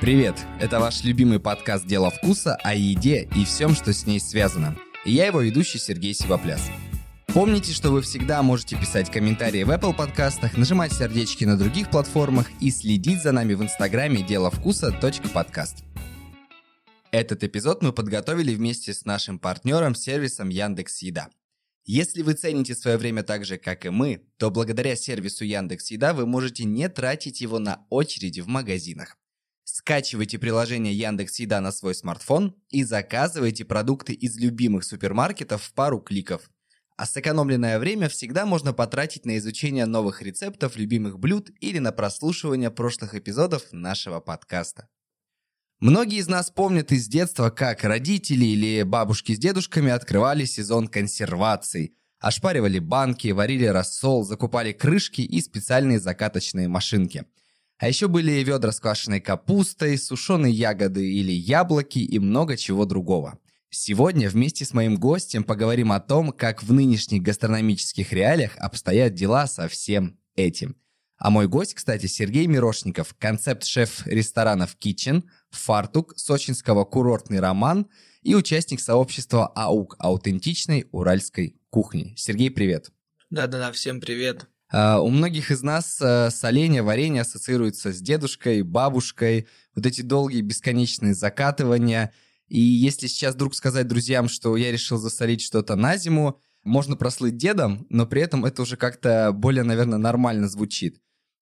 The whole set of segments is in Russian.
Привет! Это ваш любимый подкаст «Дело вкуса» о еде и всем, что с ней связано. И я его ведущий Сергей Сивопляс. Помните, что вы всегда можете писать комментарии в Apple подкастах, нажимать сердечки на других платформах и следить за нами в инстаграме «Дело вкуса. Подкаст». Этот эпизод мы подготовили вместе с нашим партнером сервисом Яндекс Еда. Если вы цените свое время так же, как и мы, то благодаря сервису Яндекс Еда вы можете не тратить его на очереди в магазинах. Скачивайте приложение Яндекс Еда на свой смартфон и заказывайте продукты из любимых супермаркетов в пару кликов. А сэкономленное время всегда можно потратить на изучение новых рецептов любимых блюд или на прослушивание прошлых эпизодов нашего подкаста. Многие из нас помнят из детства, как родители или бабушки с дедушками открывали сезон консерваций, ошпаривали банки, варили рассол, закупали крышки и специальные закаточные машинки – а еще были ведра с квашеной капустой, сушеные ягоды или яблоки и много чего другого. Сегодня вместе с моим гостем поговорим о том, как в нынешних гастрономических реалиях обстоят дела со всем этим. А мой гость, кстати, Сергей Мирошников, концепт-шеф ресторанов Kitchen, фартук, сочинского курортный роман и участник сообщества АУК аутентичной уральской кухни. Сергей, привет. Да-да-да, всем привет. Uh, у многих из нас uh, соленье, варенье ассоциируется с дедушкой, бабушкой, вот эти долгие бесконечные закатывания. И если сейчас вдруг сказать друзьям, что я решил засолить что-то на зиму, можно прослыть дедом, но при этом это уже как-то более, наверное, нормально звучит.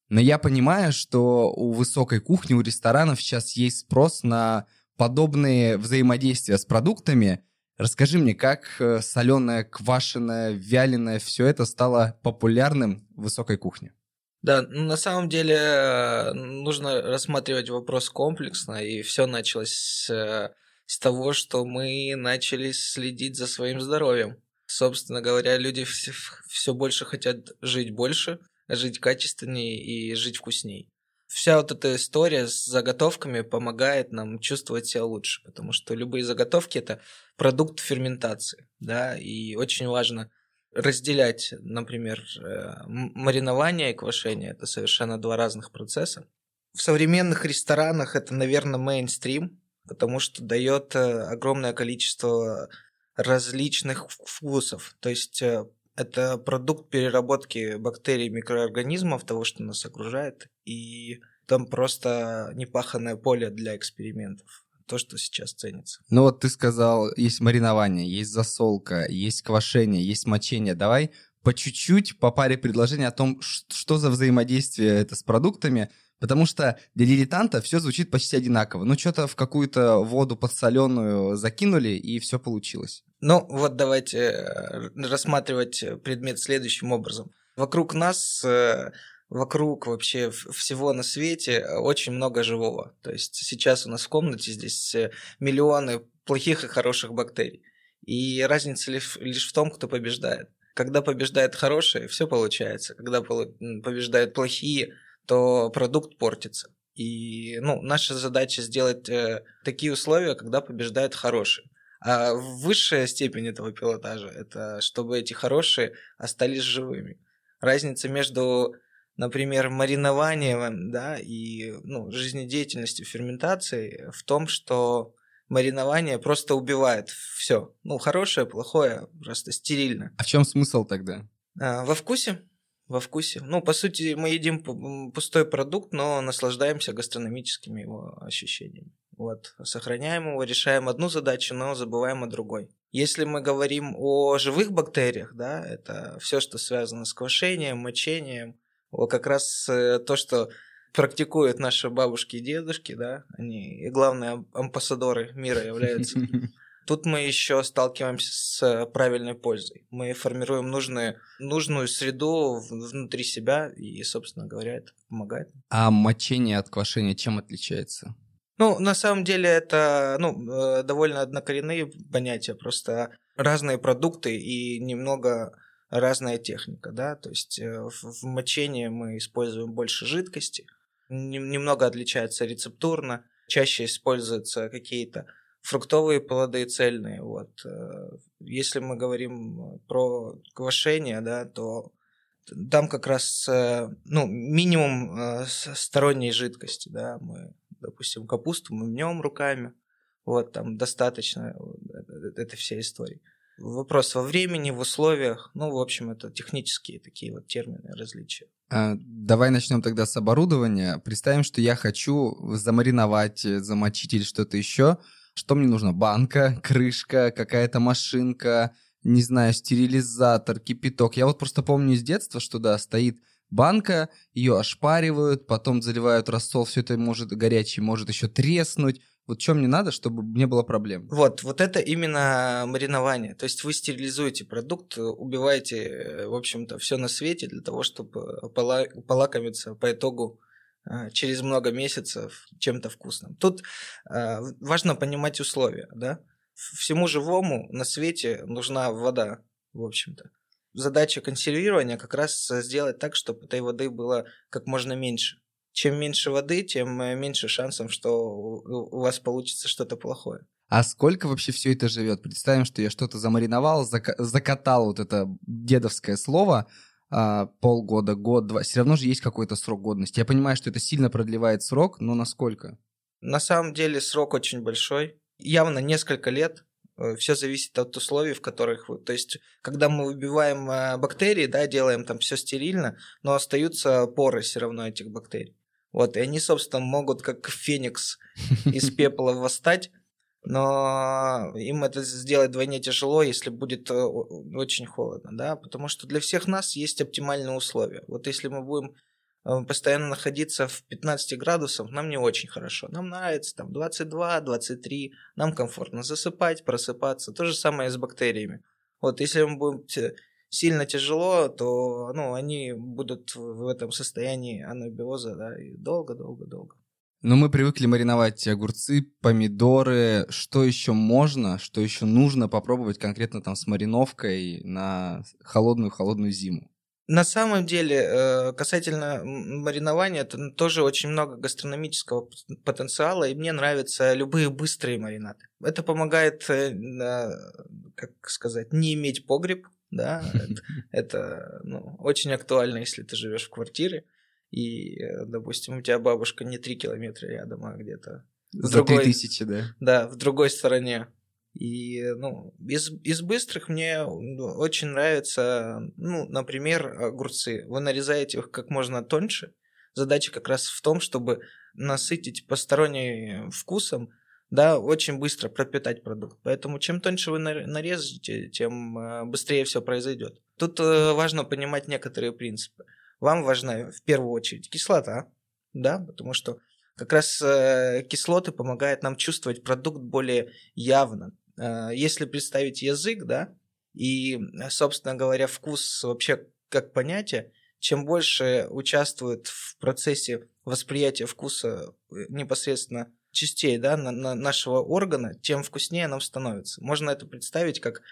Но я понимаю, что у высокой кухни, у ресторанов сейчас есть спрос на подобные взаимодействия с продуктами, Расскажи мне, как э, соленое, квашеное, вяленое, все это стало популярным в высокой кухне? Да, ну, на самом деле э, нужно рассматривать вопрос комплексно, и все началось с, э, с того, что мы начали следить за своим здоровьем. Собственно говоря, люди все, все больше хотят жить больше, жить качественнее и жить вкуснее вся вот эта история с заготовками помогает нам чувствовать себя лучше, потому что любые заготовки это продукт ферментации, да, и очень важно разделять, например, э, маринование и квашение, это совершенно два разных процесса. В современных ресторанах это, наверное, мейнстрим, потому что дает э, огромное количество различных вкусов. То есть э, это продукт переработки бактерий, микроорганизмов, того, что нас окружает, и там просто непаханное поле для экспериментов. То, что сейчас ценится. Ну вот ты сказал, есть маринование, есть засолка, есть квашение, есть мочение. Давай по чуть-чуть, по паре предложений о том, что за взаимодействие это с продуктами, потому что для дилетанта все звучит почти одинаково. Ну, что-то в какую-то воду подсоленную закинули, и все получилось. Ну, вот давайте э, рассматривать предмет следующим образом. Вокруг нас, э, вокруг вообще всего на свете очень много живого. То есть сейчас у нас в комнате здесь э, миллионы плохих и хороших бактерий. И разница лишь в том, кто побеждает. Когда побеждает хорошие, все получается. Когда побеждают плохие, то продукт портится. И ну, наша задача сделать э, такие условия, когда побеждает хорошие. А высшая степень этого пилотажа – это чтобы эти хорошие остались живыми. Разница между, например, маринованием да, и ну, жизнедеятельностью ферментации в том, что маринование просто убивает все. Ну, хорошее, плохое, просто стерильно. А в чем смысл тогда? А, во вкусе. Во вкусе. Ну, по сути, мы едим пустой продукт, но наслаждаемся гастрономическими его ощущениями. Вот, сохраняем его, решаем одну задачу, но забываем о другой. Если мы говорим о живых бактериях, да, это все, что связано с квашением, мочением, вот как раз э, то, что практикуют наши бабушки и дедушки, да, они и главные амбассадоры мира являются. Тут мы еще сталкиваемся с правильной пользой. Мы формируем нужную, нужную среду внутри себя, и, собственно говоря, это помогает. А мочение от квашения чем отличается? Ну, на самом деле это ну, э, довольно однокоренные понятия, просто разные продукты и немного разная техника, да, то есть э, в мочении мы используем больше жидкости, немного отличается рецептурно, чаще используются какие-то фруктовые плоды цельные, вот. Э, если мы говорим про квашение, да, то там как раз ну, минимум сторонней жидкости, да, мы допустим, капусту мы мнем руками, вот там достаточно этой всей истории. Вопрос во времени, в условиях, ну, в общем, это технические такие вот термины различия. А, давай начнем тогда с оборудования. Представим, что я хочу замариновать, замочить или что-то еще. Что мне нужно? Банка, крышка, какая-то машинка, не знаю, стерилизатор, кипяток. Я вот просто помню из детства, что да, стоит банка, ее ошпаривают, потом заливают рассол, все это может горячий, может еще треснуть. Вот что мне надо, чтобы не было проблем? Вот, вот это именно маринование. То есть вы стерилизуете продукт, убиваете, в общем-то, все на свете для того, чтобы полакомиться по итогу а, через много месяцев чем-то вкусным. Тут а, важно понимать условия, да. Всему живому на свете нужна вода, в общем-то. Задача консервирования как раз сделать так, чтобы этой воды было как можно меньше чем меньше воды, тем э, меньше шансов, что у вас получится что-то плохое. А сколько вообще все это живет? Представим, что я что-то замариновал, зак- закатал вот это дедовское слово, а, полгода, год, два. Все равно же есть какой-то срок годности. Я понимаю, что это сильно продлевает срок, но насколько? На самом деле срок очень большой. Явно несколько лет. Э, все зависит от условий, в которых. То есть, когда мы выбиваем э, бактерии, да, делаем там все стерильно, но остаются поры все равно этих бактерий. Вот, и они, собственно, могут как феникс из пепла восстать, но им это сделать вдвойне тяжело, если будет э, очень холодно, да, потому что для всех нас есть оптимальные условия. Вот если мы будем постоянно находиться в 15 градусах, нам не очень хорошо. Нам нравится там 22, 23, нам комфортно засыпать, просыпаться. То же самое и с бактериями. Вот если мы будем сильно тяжело, то ну, они будут в этом состоянии анабиоза да, долго-долго-долго. Но мы привыкли мариновать огурцы, помидоры. Что еще можно, что еще нужно попробовать конкретно там с мариновкой на холодную-холодную зиму? На самом деле, э, касательно маринования, это тоже очень много гастрономического потенциала, и мне нравятся любые быстрые маринады. Это помогает, э, как сказать, не иметь погреб, да, это, ну, очень актуально, если ты живешь в квартире, и, э, допустим, у тебя бабушка не три километра рядом, а где-то... За три тысячи, да? Да, в другой стороне. И, ну, из, из быстрых мне очень нравится, ну, например, огурцы. Вы нарезаете их как можно тоньше. Задача как раз в том, чтобы насытить посторонним вкусом, да, очень быстро пропитать продукт. Поэтому чем тоньше вы нарежете, тем э, быстрее все произойдет. Тут э, важно понимать некоторые принципы. Вам важна в первую очередь кислота, да, потому что как раз э, кислоты помогают нам чувствовать продукт более явно. Если представить язык, да, и, собственно говоря, вкус вообще как понятие, чем больше участвует в процессе восприятия вкуса непосредственно частей да, на, на нашего органа, тем вкуснее нам становится. Можно это представить как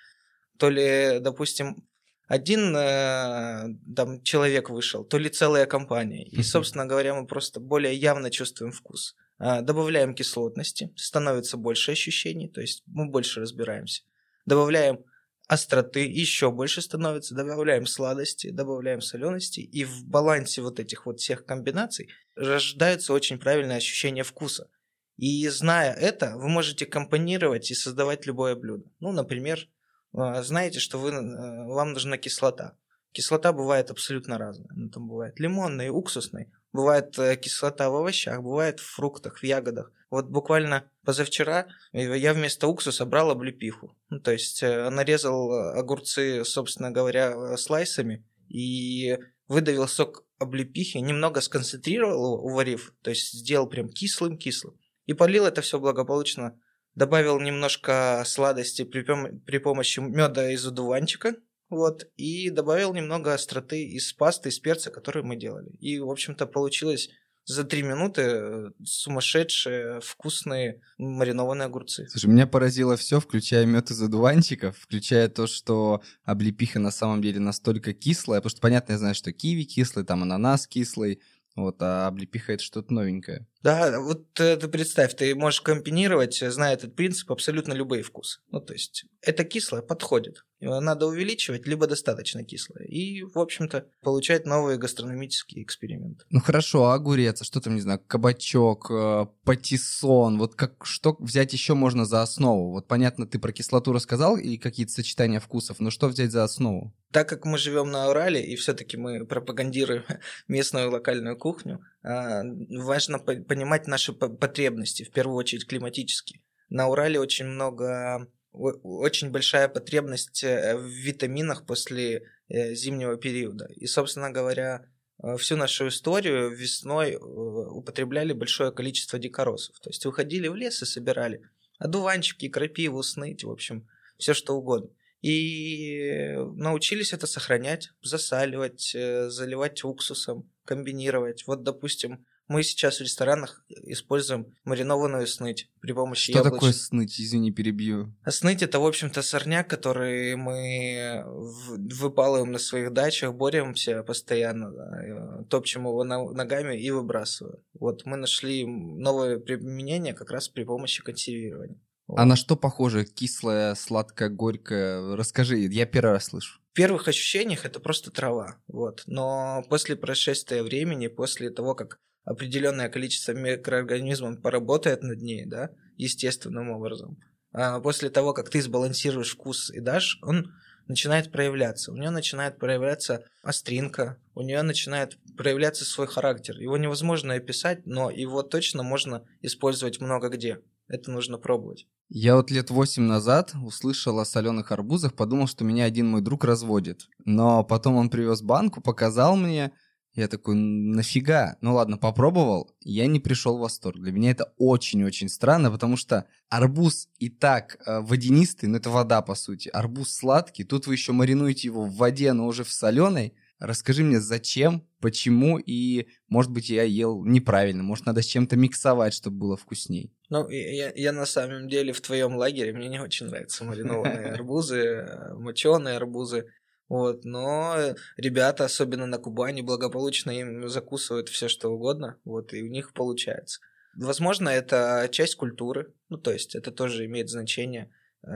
то ли, допустим, один э, там человек вышел, то ли целая компания. И, собственно говоря, мы просто более явно чувствуем вкус. Э, добавляем кислотности, становится больше ощущений, то есть мы больше разбираемся. Добавляем остроты еще больше становится, добавляем сладости, добавляем солености, и в балансе вот этих вот всех комбинаций рождается очень правильное ощущение вкуса. И зная это, вы можете компонировать и создавать любое блюдо. Ну, например, а, знаете, что вы, э, вам нужна кислота. Кислота бывает абсолютно разная. Ну, там бывает лимонная, уксусная. Бывает э, кислота в овощах, бывает в фруктах, в ягодах. Вот буквально позавчера я вместо уксуса брал облепиху. Ну, то есть э, нарезал огурцы, собственно говоря, слайсами и выдавил сок облепихи, немного сконцентрировал его, уварив, то есть сделал прям кислым-кислым. И полил это все благополучно. Добавил немножко сладости при, при помощи меда из одуванчика. Вот, и добавил немного остроты из пасты, из перца, который мы делали. И, в общем-то, получилось за три минуты э, сумасшедшие, вкусные маринованные огурцы. Слушай, меня поразило все, включая мед из одуванчиков, включая то, что облепиха на самом деле настолько кислая, потому что, понятно, я знаю, что киви кислый, там ананас кислый, вот, а облепиха это что-то новенькое. Да, вот ты представь, ты можешь комбинировать, э, зная этот принцип, абсолютно любые вкусы. Ну, то есть, это кислое подходит. Его надо увеличивать, либо достаточно кислое. И, в общем-то, получать новые гастрономические эксперименты. Ну хорошо, а огурец, а что там, не знаю, кабачок, э, патиссон, вот как, что взять еще можно за основу? Вот понятно, ты про кислоту рассказал и какие-то сочетания вкусов, но что взять за основу? Так как мы живем на Урале, и все-таки мы пропагандируем местную локальную кухню, важно понимать наши потребности, в первую очередь климатические. На Урале очень много, очень большая потребность э, в витаминах после э, зимнего периода. И, собственно говоря, э, всю нашу историю весной употребляли большое количество дикоросов. То есть выходили в лес и собирали одуванчики, крапиву, сныть, в общем, все что угодно. И научились это сохранять, засаливать, заливать уксусом, комбинировать. Вот, допустим, мы сейчас в ресторанах используем маринованную сныть при помощи Что яблоч... такое сныть? Извини, перебью. А сныть это, в общем-то, сорняк, который мы выпалываем на своих дачах, боремся постоянно, да, топчем его ногами и выбрасываем. Вот мы нашли новое применение как раз при помощи консервирования. А на что похоже? Кислое, сладкое, горькое? Расскажи, я первый раз слышу. Первых ощущениях это просто трава, вот. Но после прошествия времени, после того, как определенное количество микроорганизмов поработает над ней, да, естественным образом, а после того, как ты сбалансируешь вкус и дашь, он начинает проявляться. У нее начинает проявляться остринка, у нее начинает проявляться свой характер. Его невозможно описать, но его точно можно использовать много где. Это нужно пробовать. Я вот лет восемь назад услышал о соленых арбузах, подумал, что меня один мой друг разводит. Но потом он привез банку, показал мне, я такой, нафига? Ну ладно, попробовал, я не пришел в восторг. Для меня это очень-очень странно, потому что арбуз и так э, водянистый, ну это вода по сути, арбуз сладкий, тут вы еще маринуете его в воде, но уже в соленой, Расскажи мне, зачем, почему и, может быть, я ел неправильно, может, надо с чем-то миксовать, чтобы было вкусней. Ну, я, я на самом деле в твоем лагере, мне не очень нравятся маринованные арбузы, моченые арбузы. Вот, но ребята, особенно на Кубани, благополучно им закусывают все что угодно, вот, и у них получается. Возможно, это часть культуры, ну, то есть это тоже имеет значение.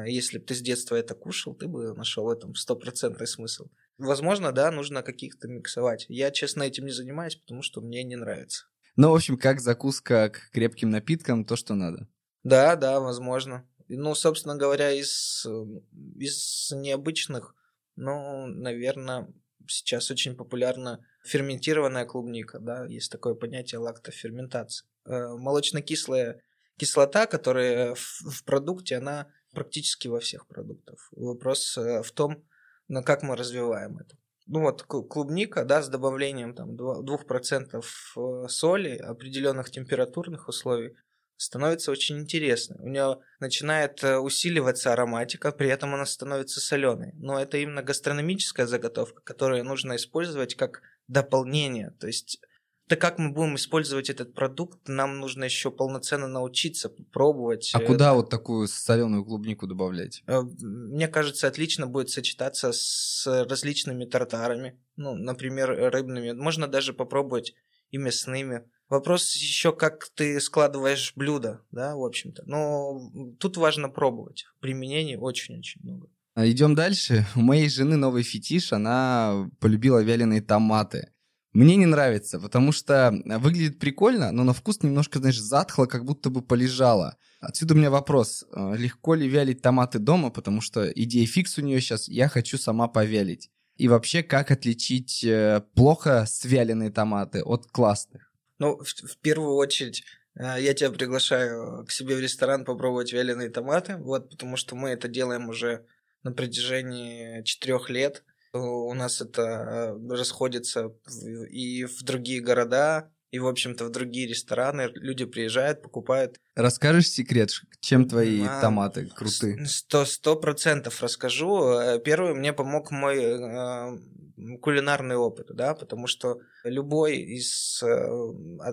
Если бы ты с детства это кушал, ты бы нашел в этом стопроцентный смысл. Возможно, да, нужно каких-то миксовать. Я, честно, этим не занимаюсь, потому что мне не нравится. Ну, в общем, как закуска к крепким напиткам, то, что надо. Да, да, возможно. Ну, собственно говоря, из, из необычных, ну, наверное, сейчас очень популярна ферментированная клубника, да, есть такое понятие лактоферментация. Э, молочно-кислая кислота, которая в, в продукте, она практически во всех продуктах. Вопрос э, в том, но как мы развиваем это. Ну вот клубника, да, с добавлением там 2% э, соли, определенных температурных условий, становится очень интересной. У нее начинает э, усиливаться ароматика, при этом она становится соленой. Но это именно гастрономическая заготовка, которую нужно использовать как дополнение. То есть так как мы будем использовать этот продукт, нам нужно еще полноценно научиться пробовать. А это. куда вот такую соленую клубнику добавлять? Э, мне кажется, отлично будет сочетаться с различными тартарами, ну, например, рыбными. Можно даже попробовать и мясными. Вопрос еще, как ты складываешь блюдо, да, в общем-то. Но тут важно пробовать. Применений очень-очень много. А идем дальше. У моей жены новый фетиш, она полюбила вяленые томаты. Мне не нравится, потому что э, выглядит прикольно, но на вкус немножко, знаешь, затхло, как будто бы полежало. Отсюда у меня вопрос, э, легко ли вялить томаты дома, потому что идея фикс у нее сейчас, я хочу сама повялить. И вообще, как отличить э, плохо свяленные томаты от классных? Ну, в, в первую очередь, я тебя приглашаю к себе в ресторан попробовать вяленые томаты, вот, потому что мы это делаем уже на протяжении четырех лет у нас это э, расходится и в другие города, и, в общем-то, в другие рестораны. Люди приезжают, покупают. Расскажешь секрет, чем твои а, томаты круты? Сто, сто процентов расскажу. Э, первый мне помог мой э, кулинарный опыт, да, потому что любой из э,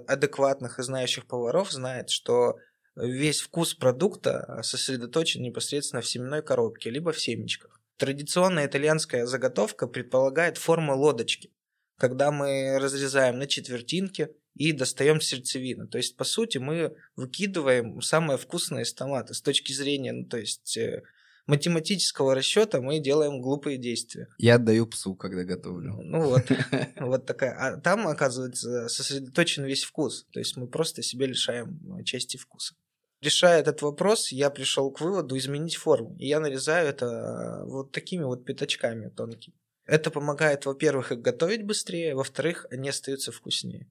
адекватных и знающих поваров знает, что весь вкус продукта сосредоточен непосредственно в семенной коробке, либо в семечках. Традиционная итальянская заготовка предполагает форму лодочки, когда мы разрезаем на четвертинки и достаем сердцевину. То есть, по сути, мы выкидываем самое вкусное из томата с точки зрения, ну, то есть, э, математического расчета мы делаем глупые действия. Я отдаю псу, когда готовлю. Ну вот, вот такая. А там, оказывается, сосредоточен весь вкус. То есть мы просто себе лишаем части вкуса. Решая этот вопрос, я пришел к выводу изменить форму. И я нарезаю это вот такими вот пятачками тонкими. Это помогает, во-первых, их готовить быстрее, во-вторых, они остаются вкуснее.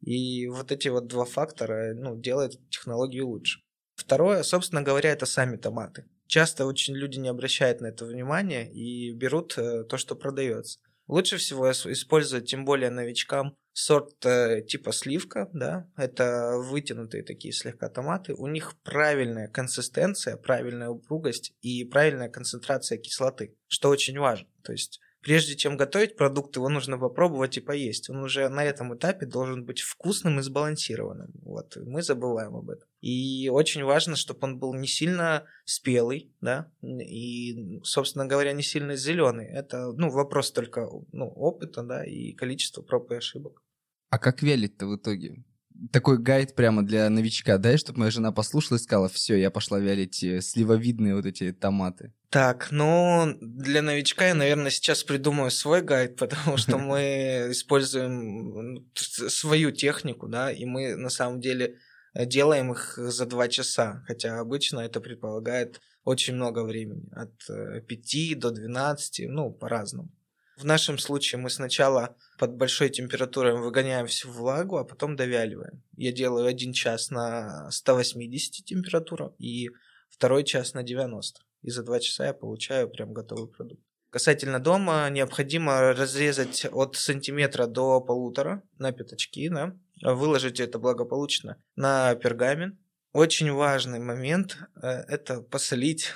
И вот эти вот два фактора ну, делают технологию лучше. Второе, собственно говоря, это сами томаты. Часто очень люди не обращают на это внимания и берут э, то, что продается. Лучше всего использовать, тем более новичкам, сорт э, типа сливка, да, это вытянутые такие слегка томаты. У них правильная консистенция, правильная упругость и правильная концентрация кислоты, что очень важно. То есть прежде чем готовить продукт, его нужно попробовать и поесть. Он уже на этом этапе должен быть вкусным и сбалансированным. Вот, мы забываем об этом. И очень важно, чтобы он был не сильно спелый, да, и, собственно говоря, не сильно зеленый. Это, ну, вопрос только, ну, опыта, да, и количества проб и ошибок. А как вялить-то в итоге? такой гайд прямо для новичка, дай, чтобы моя жена послушала и сказала, все, я пошла вялить э, сливовидные вот эти томаты. Так, ну, для новичка я, наверное, сейчас придумаю свой гайд, потому что мы используем свою технику, да, и мы на самом деле делаем их за два часа, хотя обычно это предполагает очень много времени, от 5 э, до 12, ну, по-разному. В нашем случае мы сначала под большой температурой выгоняем всю влагу, а потом довяливаем. Я делаю один час на 180 температура и второй час на 90. И за два часа я получаю прям готовый продукт. Касательно дома, необходимо разрезать от сантиметра до полутора на пятачки, да, выложить это благополучно на пергамент. Очень важный момент э, – это посолить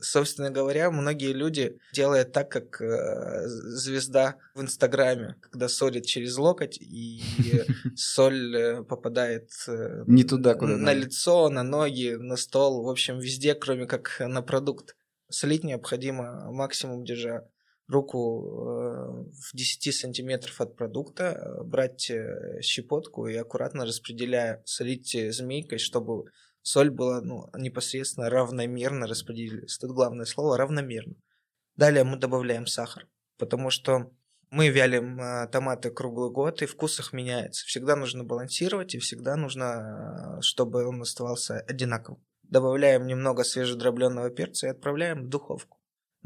собственно говоря, многие люди делают так, как э, звезда в Инстаграме, когда солит через локоть, и соль э, попадает э, не туда, куда на лицо, на ноги, на стол, в общем, везде, кроме как на продукт. Солить необходимо максимум держа руку в 10 сантиметров от продукта, брать щепотку и аккуратно распределяя, солить змейкой, чтобы соль была ну, непосредственно равномерно распределилась. Тут главное слово равномерно. Далее мы добавляем сахар, потому что мы вялим э, томаты круглый год, и вкус их меняется. Всегда нужно балансировать, и всегда нужно, чтобы он оставался одинаковым. Добавляем немного свежедробленного перца и отправляем в духовку.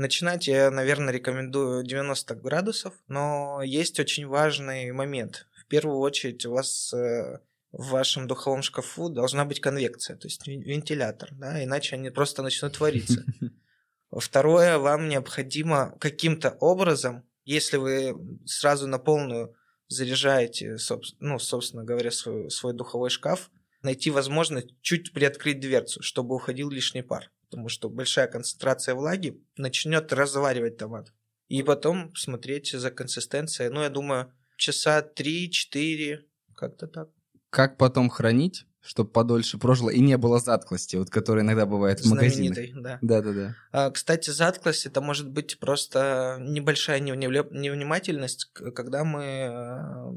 Начинать я, наверное, рекомендую 90 градусов, но есть очень важный момент. В первую очередь у вас э, в вашем духовом шкафу должна быть конвекция, то есть вентилятор, да, иначе они просто начнут твориться. Второе, вам необходимо каким-то образом, если вы сразу на полную заряжаете, ну, собственно говоря, свой, свой духовой шкаф, найти возможность чуть приоткрыть дверцу, чтобы уходил лишний пар, потому что большая концентрация влаги начнет разваривать томат. И потом смотреть за консистенцией, ну, я думаю, часа 3-4, как-то так. Как потом хранить, чтобы подольше прожило и не было затклости, вот которая иногда бывает в магазинах. да. Да-да-да. А, кстати, затклость это может быть просто небольшая невнимательность, когда мы э,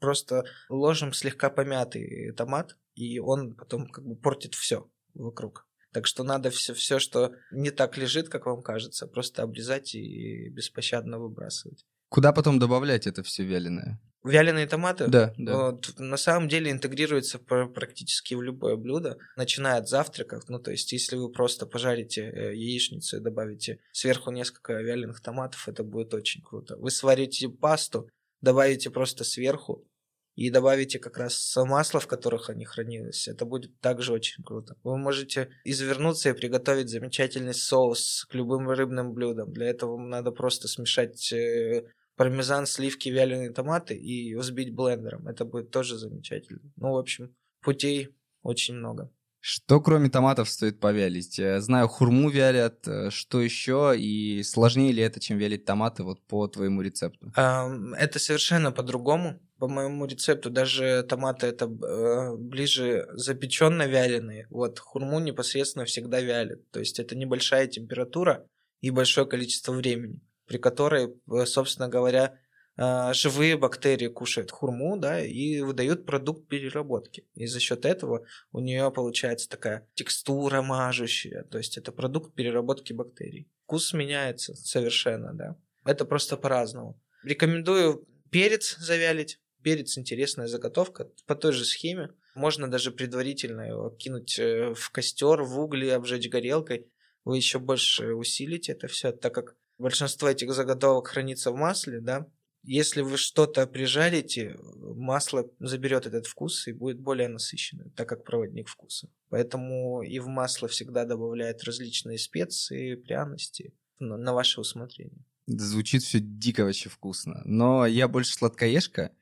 просто ложим слегка помятый томат, и он потом как бы портит все вокруг. Так что надо все, все, что не так лежит, как вам кажется, просто обрезать и беспощадно выбрасывать. Куда потом добавлять это все вяленое? Вяленые томаты? Да, да. Вот, на самом деле интегрируются практически в любое блюдо, начиная от завтраков. Ну, то есть, если вы просто пожарите э, яичницу и добавите сверху несколько вяленых томатов, это будет очень круто. Вы сварите пасту, добавите просто сверху и добавите как раз масло, в которых они хранились. Это будет также очень круто. Вы можете извернуться и приготовить замечательный соус к любым рыбным блюдам. Для этого надо просто смешать э, пармезан, сливки, вяленые томаты и взбить блендером. Это будет тоже замечательно. Ну, в общем, путей очень много. Что кроме томатов стоит повялить? Я знаю, хурму вялят, э, что еще, и сложнее ли это, чем вялить томаты вот по твоему рецепту? Это совершенно по-другому. По моему рецепту даже томаты это э, ближе запеченно вяленые. Вот хурму непосредственно всегда вялят. То есть это небольшая температура и большое количество времени при которой, э, собственно говоря, а, живые бактерии кушают хурму, да, и выдают продукт переработки. И за счет этого у нее получается такая текстура мажущая, то есть это продукт переработки бактерий. Вкус меняется совершенно, да. Это просто по-разному. Рекомендую перец завялить. Перец интересная заготовка по той же схеме. Можно даже предварительно его кинуть э, в костер, в угли, обжечь горелкой. Вы еще больше усилите это все, так как большинство этих заготовок хранится в масле, да, если вы что-то прижарите, масло заберет этот вкус и будет более насыщенным, так как проводник вкуса. Поэтому и в масло всегда добавляют различные специи, пряности на ваше усмотрение. Звучит все дико вообще вкусно. Но я больше сладкоежка.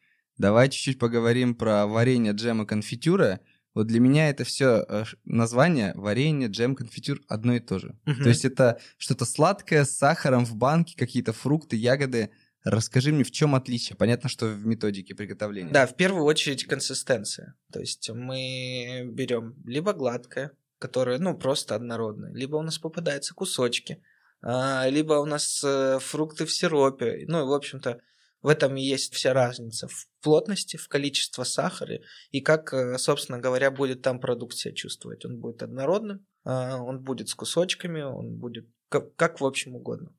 Давай чуть-чуть поговорим про варенье, джем и конфитюра. Вот для меня это все э, название варенье, джем, конфитюр одно и то же. Угу. То есть это что-то сладкое с сахаром в банке, какие-то фрукты, ягоды – Расскажи мне, в чем отличие? Понятно, что в методике приготовления. Да, в первую очередь консистенция. То есть мы берем либо гладкое, которое, ну, просто однородное, либо у нас попадаются кусочки, а, либо у нас э, фрукты в сиропе. Ну, в общем-то, в этом и есть вся разница в плотности, в количестве сахара и как, э, собственно говоря, будет там продукт себя чувствовать. Он будет однородным, а, он будет с кусочками, он будет как, как в общем угодно.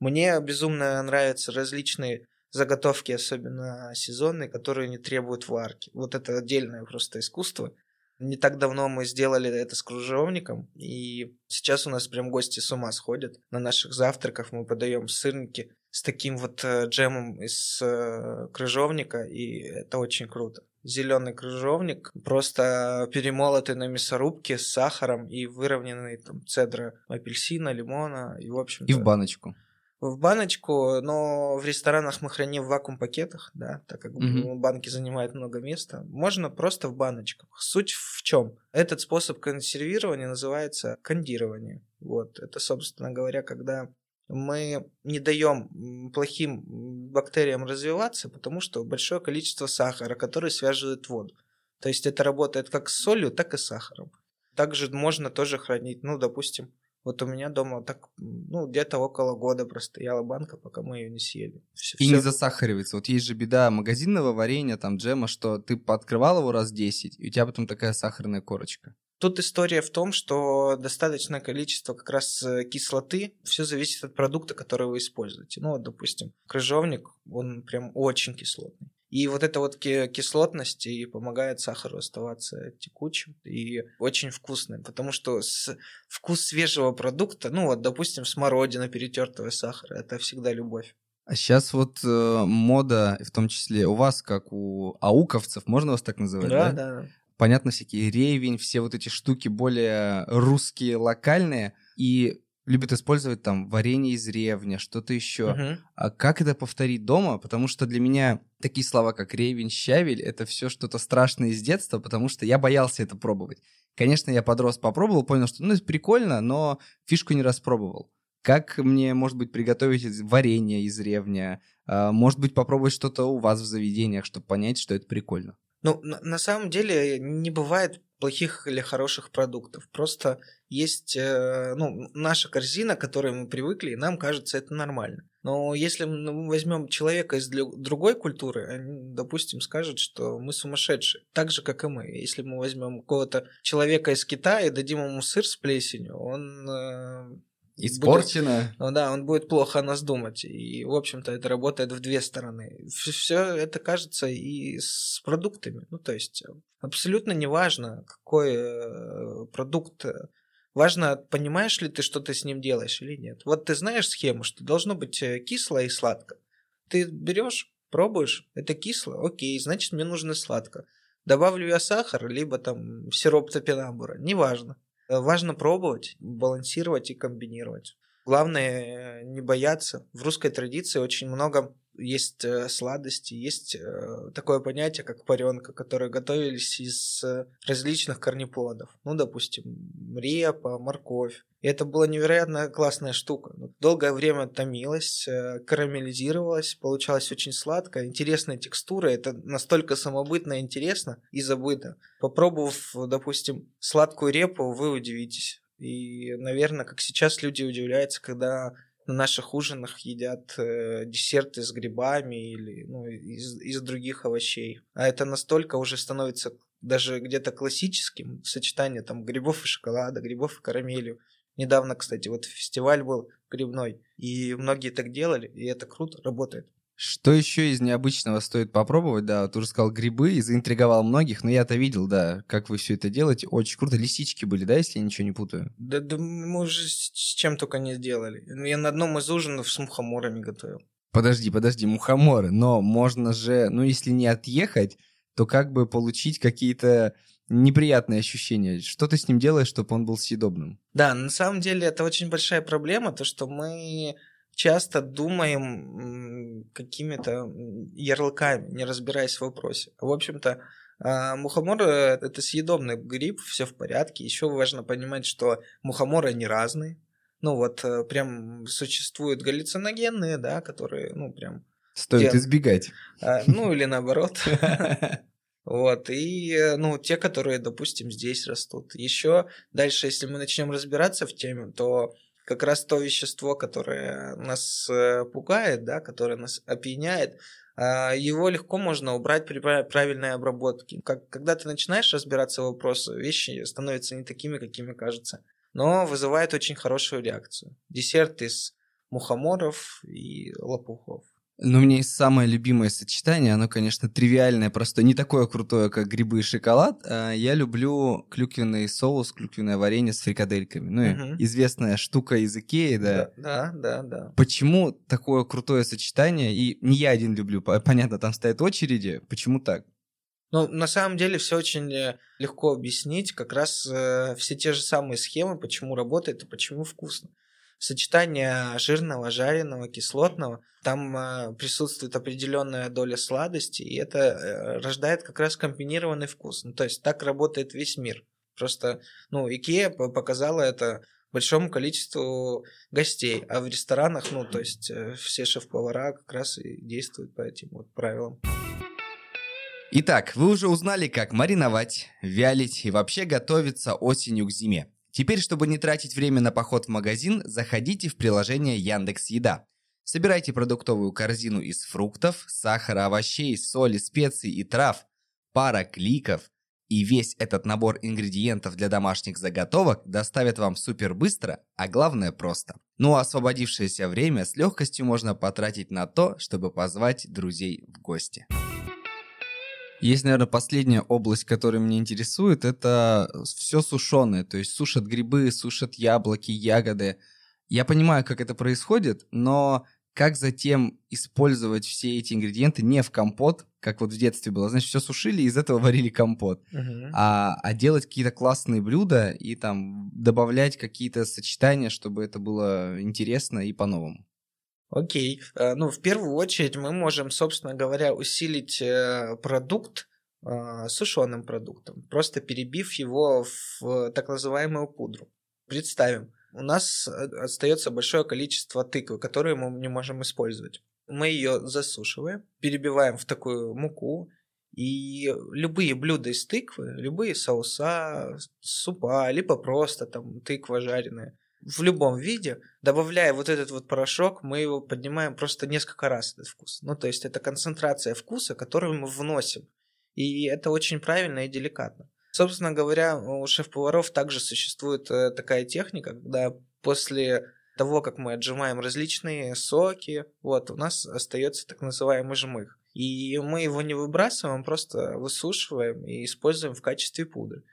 Мне безумно нравятся различные заготовки, особенно сезонные, которые не требуют варки. Вот это отдельное просто искусство. Не так давно мы сделали это с кружовником, и сейчас у нас прям гости с ума сходят. На наших завтраках мы подаем сырники с таким вот э, джемом из э, крыжовника, и это очень круто. Зеленый крыжовник, просто перемолотый на мясорубке с сахаром и выровненный там цедра апельсина, лимона и в общем. И в баночку в баночку, но в ресторанах мы храним в вакуум-пакетах, да, так как mm-hmm. банки занимают много места. Можно просто в баночках. Суть в чем? Этот способ консервирования называется кондирование. Вот, это, собственно говоря, когда мы не даем плохим бактериям развиваться, потому что большое количество сахара, который связывает воду. То есть это работает как с солью, так и с сахаром. Также можно тоже хранить, ну, допустим, вот у меня дома так, ну, где-то около года простояла банка, пока мы ее не съели. Все, и все... не засахаривается. Вот есть же беда магазинного варенья, там, джема, что ты пооткрывал его раз 10, и у тебя потом такая сахарная корочка. Тут история в том, что достаточное количество как раз э, кислоты, все зависит от продукта, который вы используете. Ну, вот, допустим, крыжовник, он прям очень кислотный. И вот эта вот кислотность и помогает сахару оставаться текучим и очень вкусным, потому что с, вкус свежего продукта, ну вот, допустим, смородина перетертого сахара, это всегда любовь. А сейчас вот э, мода, в том числе у вас, как у ауковцев, можно вас так называть, да? Да, да. Понятно, всякие ревень, все вот эти штуки более русские, локальные. И любят использовать там варенье из ревня, что-то еще. Uh-huh. А как это повторить дома? Потому что для меня такие слова, как ревень, щавель, это все что-то страшное из детства, потому что я боялся это пробовать. Конечно, я подрос, попробовал, понял, что ну, это прикольно, но фишку не распробовал. Как мне, может быть, приготовить варенье из ревня? А, может быть, попробовать что-то у вас в заведениях, чтобы понять, что это прикольно? Ну, на, на самом деле не бывает плохих или хороших продуктов. Просто есть э, ну, наша корзина, к которой мы привыкли, и нам кажется это нормально. Но если мы возьмем человека из другой культуры, допустим, скажут, что мы сумасшедшие, так же, как и мы. Если мы возьмем какого-то человека из Китая и дадим ему сыр с плесенью, он э, Испорчено. Будет, ну да, он будет плохо о нас думать. И, в общем-то, это работает в две стороны. Все это кажется и с продуктами. Ну, то есть, абсолютно неважно, какой э, продукт. Важно, понимаешь ли ты, что ты с ним делаешь или нет. Вот ты знаешь схему, что должно быть э, кисло и сладко. Ты берешь, пробуешь, это кисло, окей, значит, мне нужно сладко. Добавлю я сахар, либо там сироп топинамбура, неважно. Э, важно пробовать, балансировать и комбинировать. Главное э, не бояться. В русской традиции очень много есть э, сладости, есть э, такое понятие, как паренка, которые готовились из э, различных корнеплодов. Ну, допустим, репа, морковь. И это была невероятно классная штука. Ну, долгое время томилась, карамелизировалась, получалось очень сладко, интересная текстура. Это настолько самобытно интересно и забыто. Попробовав, допустим, сладкую репу, вы удивитесь. И, наверное, как сейчас люди удивляются, когда на наших ужинах едят э, десерты с грибами или ну, из, из других овощей. А это настолько уже становится даже где-то классическим сочетание там грибов и шоколада, грибов и карамели. Недавно, кстати, вот фестиваль был грибной, и многие так делали, и это круто, работает. Что еще из необычного стоит попробовать? Да, ты уже сказал грибы и заинтриговал многих, но я-то видел, да, как вы все это делаете. Очень круто. Лисички были, да, если я ничего не путаю? Да, да мы уже с чем только не сделали. Я на одном из ужинов с мухоморами готовил. Подожди, подожди, мухоморы. Но можно же, ну, если не отъехать, то как бы получить какие-то неприятные ощущения. Что ты с ним делаешь, чтобы он был съедобным? Да, на самом деле это очень большая проблема, то что мы часто думаем какими-то ярлыками, не разбираясь в вопросе. В общем-то, а, мухомор э, – это съедобный гриб, все в порядке. Еще важно понимать, что мухоморы не разные. Ну вот, э, прям существуют галлюциногенные, да, которые, ну, прям... Стоит те... избегать. А, ну, или наоборот. Вот, и, э, ну, те, которые, допустим, здесь растут. Еще дальше, если мы начнем разбираться в теме, то как раз то вещество, которое нас э, пугает, да, которое нас опьяняет, а, его легко можно убрать при правильной обработке. Как, когда ты начинаешь разбираться в вопросе, вещи становятся не такими, какими кажутся, но вызывает очень хорошую реакцию. Десерт из мухоморов и лопухов. Ну, мне самое любимое сочетание, оно, конечно, тривиальное, просто не такое крутое, как грибы и шоколад. А я люблю клюквенный соус, клюквенное варенье с фрикадельками. Ну, угу. известная штука из Икеи, да. Да, да, да. Почему такое крутое сочетание? И не я один люблю, понятно, там стоят очереди. Почему так? Ну, на самом деле все очень э, легко объяснить. Как раз э, все те же самые схемы, почему работает и почему вкусно сочетание жирного, жареного, кислотного, там э, присутствует определенная доля сладости, и это э, рождает как раз комбинированный вкус. Ну, то есть так работает весь мир. Просто, ну, Икея показала это большому количеству гостей, а в ресторанах, ну, то есть э, все шеф-повара как раз и действуют по этим вот правилам. Итак, вы уже узнали, как мариновать, вялить и вообще готовиться осенью к зиме. Теперь, чтобы не тратить время на поход в магазин, заходите в приложение Яндекс Еда. Собирайте продуктовую корзину из фруктов, сахара, овощей, соли, специй и трав. Пара кликов, и весь этот набор ингредиентов для домашних заготовок доставят вам супер быстро, а главное просто. Ну а освободившееся время с легкостью можно потратить на то, чтобы позвать друзей в гости. Есть, наверное, последняя область, которая меня интересует, это все сушеное, то есть сушат грибы, сушат яблоки, ягоды. Я понимаю, как это происходит, но как затем использовать все эти ингредиенты не в компот, как вот в детстве было, значит, все сушили, из этого варили компот, uh-huh. а, а делать какие-то классные блюда и там добавлять какие-то сочетания, чтобы это было интересно и по-новому. Окей. Э, ну, в первую очередь мы можем, собственно говоря, усилить э, продукт э, сушеным продуктом, просто перебив его в так называемую пудру. Представим, у нас остается большое количество тыквы, которые мы не можем использовать. Мы ее засушиваем, перебиваем в такую муку, и любые блюда из тыквы, любые соуса, супа, либо просто там тыква жареная, в любом виде, добавляя вот этот вот порошок, мы его поднимаем просто несколько раз, этот вкус. Ну, то есть это концентрация вкуса, которую мы вносим. И это очень правильно и деликатно. Собственно говоря, у шеф-поваров также существует э, такая техника, когда после того, как мы отжимаем различные соки, вот, у нас остается так называемый жмых. И мы его не выбрасываем, просто высушиваем и используем в качестве пудры.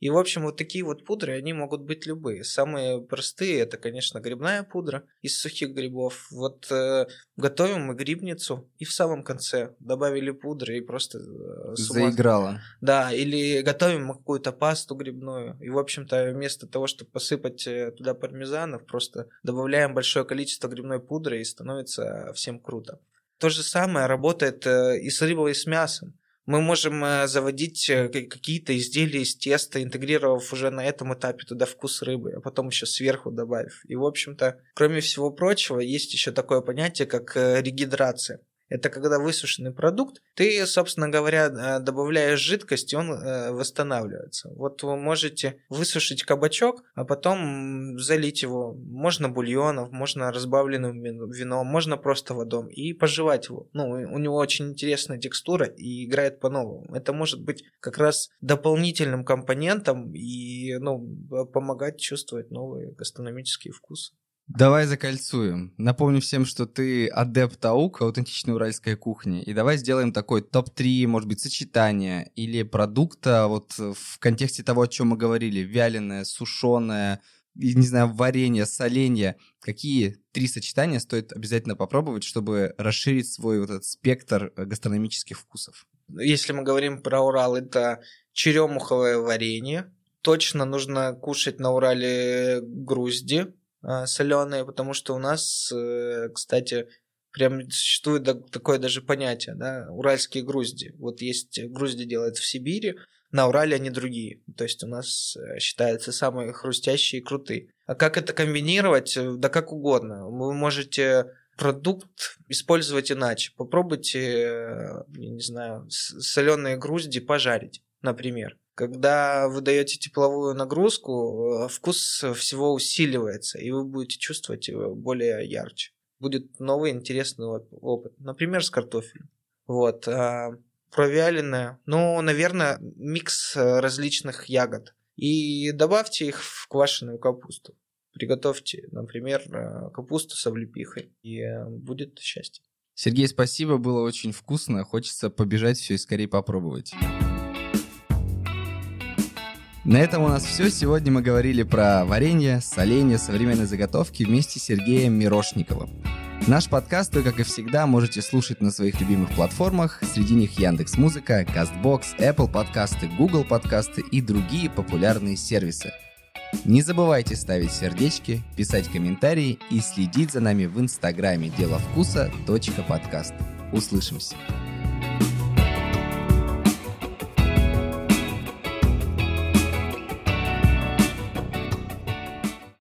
И, в общем, вот такие вот пудры, они могут быть любые. Самые простые, это, конечно, грибная пудра из сухих грибов. Вот э, готовим мы грибницу, и в самом конце добавили пудры и просто... Э, Заиграла. Да, или готовим мы какую-то пасту грибную, и, в общем-то, вместо того, чтобы посыпать э, туда пармезанов, просто добавляем большое количество грибной пудры, и становится всем круто. То же самое работает э, и с рыбой, и с мясом мы можем э, заводить э, какие-то изделия из теста, интегрировав уже на этом этапе туда вкус рыбы, а потом еще сверху добавив. И, в общем-то, кроме всего прочего, есть еще такое понятие, как э, регидрация. Это когда высушенный продукт, ты, собственно говоря, э, добавляешь жидкость, и он э, восстанавливается. Вот вы можете высушить кабачок, а потом залить его. Можно бульоном, можно разбавленным вином, можно просто водой и пожевать его. Ну, у него очень интересная текстура и играет по-новому. Это может быть как раз дополнительным компонентом и ну, помогать чувствовать новые гастрономические вкусы. Давай закольцуем. Напомню всем, что ты адепт АУК, аутентичной уральской кухни. И давай сделаем такой топ-3, может быть, сочетания или продукта вот в контексте того, о чем мы говорили. Вяленое, сушеное, не знаю, варенье, соленье. Какие три сочетания стоит обязательно попробовать, чтобы расширить свой вот этот спектр гастрономических вкусов? Если мы говорим про Урал, это черемуховое варенье. Точно нужно кушать на Урале грузди, соленые, потому что у нас, э, кстати, прям существует такое даже понятие, да, уральские грузди. Вот есть грузди делают в Сибири, на Урале они другие. То есть у нас э, считаются самые хрустящие и крутые. А как это комбинировать? Э, да как угодно. Вы можете продукт использовать иначе. Попробуйте, я не знаю, соленые грузди пожарить, например. Когда вы даете тепловую нагрузку, э, вкус всего усиливается, и вы будете чувствовать его более ярче. Будет новый интересный опыт. Например, с картофелем. Вот. А провяленное. Ну, наверное, микс различных ягод. И добавьте их в квашеную капусту. Приготовьте, например, э, капусту с облепихой, и будет счастье. Сергей, спасибо, было очень вкусно. Хочется побежать все и скорее попробовать. На этом у нас все. Сегодня мы говорили про варенье, соленье, современные заготовки вместе с Сергеем Мирошниковым. Наш подкаст вы, как и всегда, можете слушать на своих любимых платформах. Среди них Яндекс Музыка, Castbox, Apple подкасты, Google подкасты и другие популярные сервисы. Не забывайте ставить сердечки, писать комментарии и следить за нами в инстаграме дело вкуса. Подкаст. Услышимся!